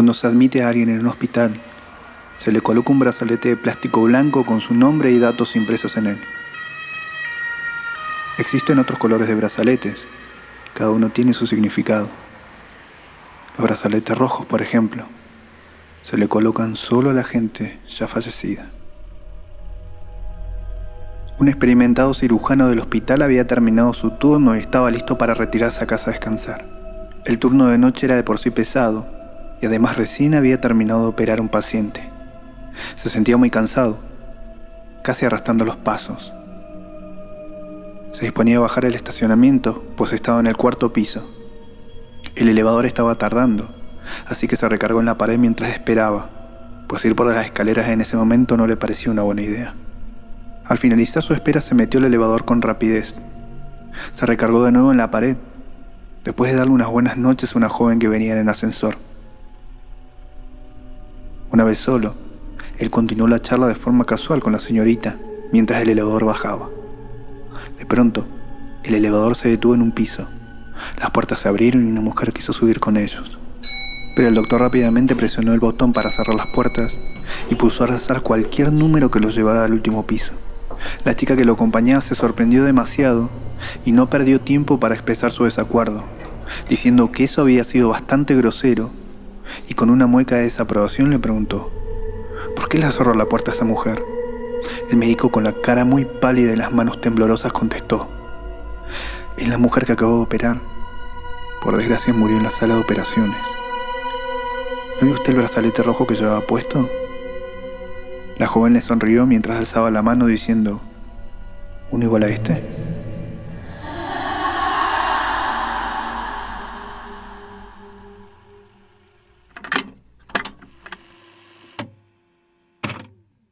Cuando se admite a alguien en un hospital, se le coloca un brazalete de plástico blanco con su nombre y datos impresos en él. Existen otros colores de brazaletes, cada uno tiene su significado. Los brazaletes rojos, por ejemplo, se le colocan solo a la gente ya fallecida. Un experimentado cirujano del hospital había terminado su turno y estaba listo para retirarse a casa a descansar. El turno de noche era de por sí pesado y además recién había terminado de operar un paciente. Se sentía muy cansado, casi arrastrando los pasos. Se disponía a bajar el estacionamiento, pues estaba en el cuarto piso. El elevador estaba tardando, así que se recargó en la pared mientras esperaba, pues ir por las escaleras en ese momento no le parecía una buena idea. Al finalizar su espera se metió el elevador con rapidez. Se recargó de nuevo en la pared, después de darle unas buenas noches a una joven que venía en el ascensor. Una vez solo, él continuó la charla de forma casual con la señorita mientras el elevador bajaba. De pronto, el elevador se detuvo en un piso. Las puertas se abrieron y una mujer quiso subir con ellos. Pero el doctor rápidamente presionó el botón para cerrar las puertas y puso a rezar cualquier número que los llevara al último piso. La chica que lo acompañaba se sorprendió demasiado y no perdió tiempo para expresar su desacuerdo, diciendo que eso había sido bastante grosero y con una mueca de desaprobación le preguntó, ¿por qué le cerró la puerta a esa mujer? El médico con la cara muy pálida y las manos temblorosas contestó, es la mujer que acabó de operar. Por desgracia murió en la sala de operaciones. ¿No vio usted el brazalete rojo que llevaba puesto? La joven le sonrió mientras alzaba la mano diciendo, ¿uno igual a este?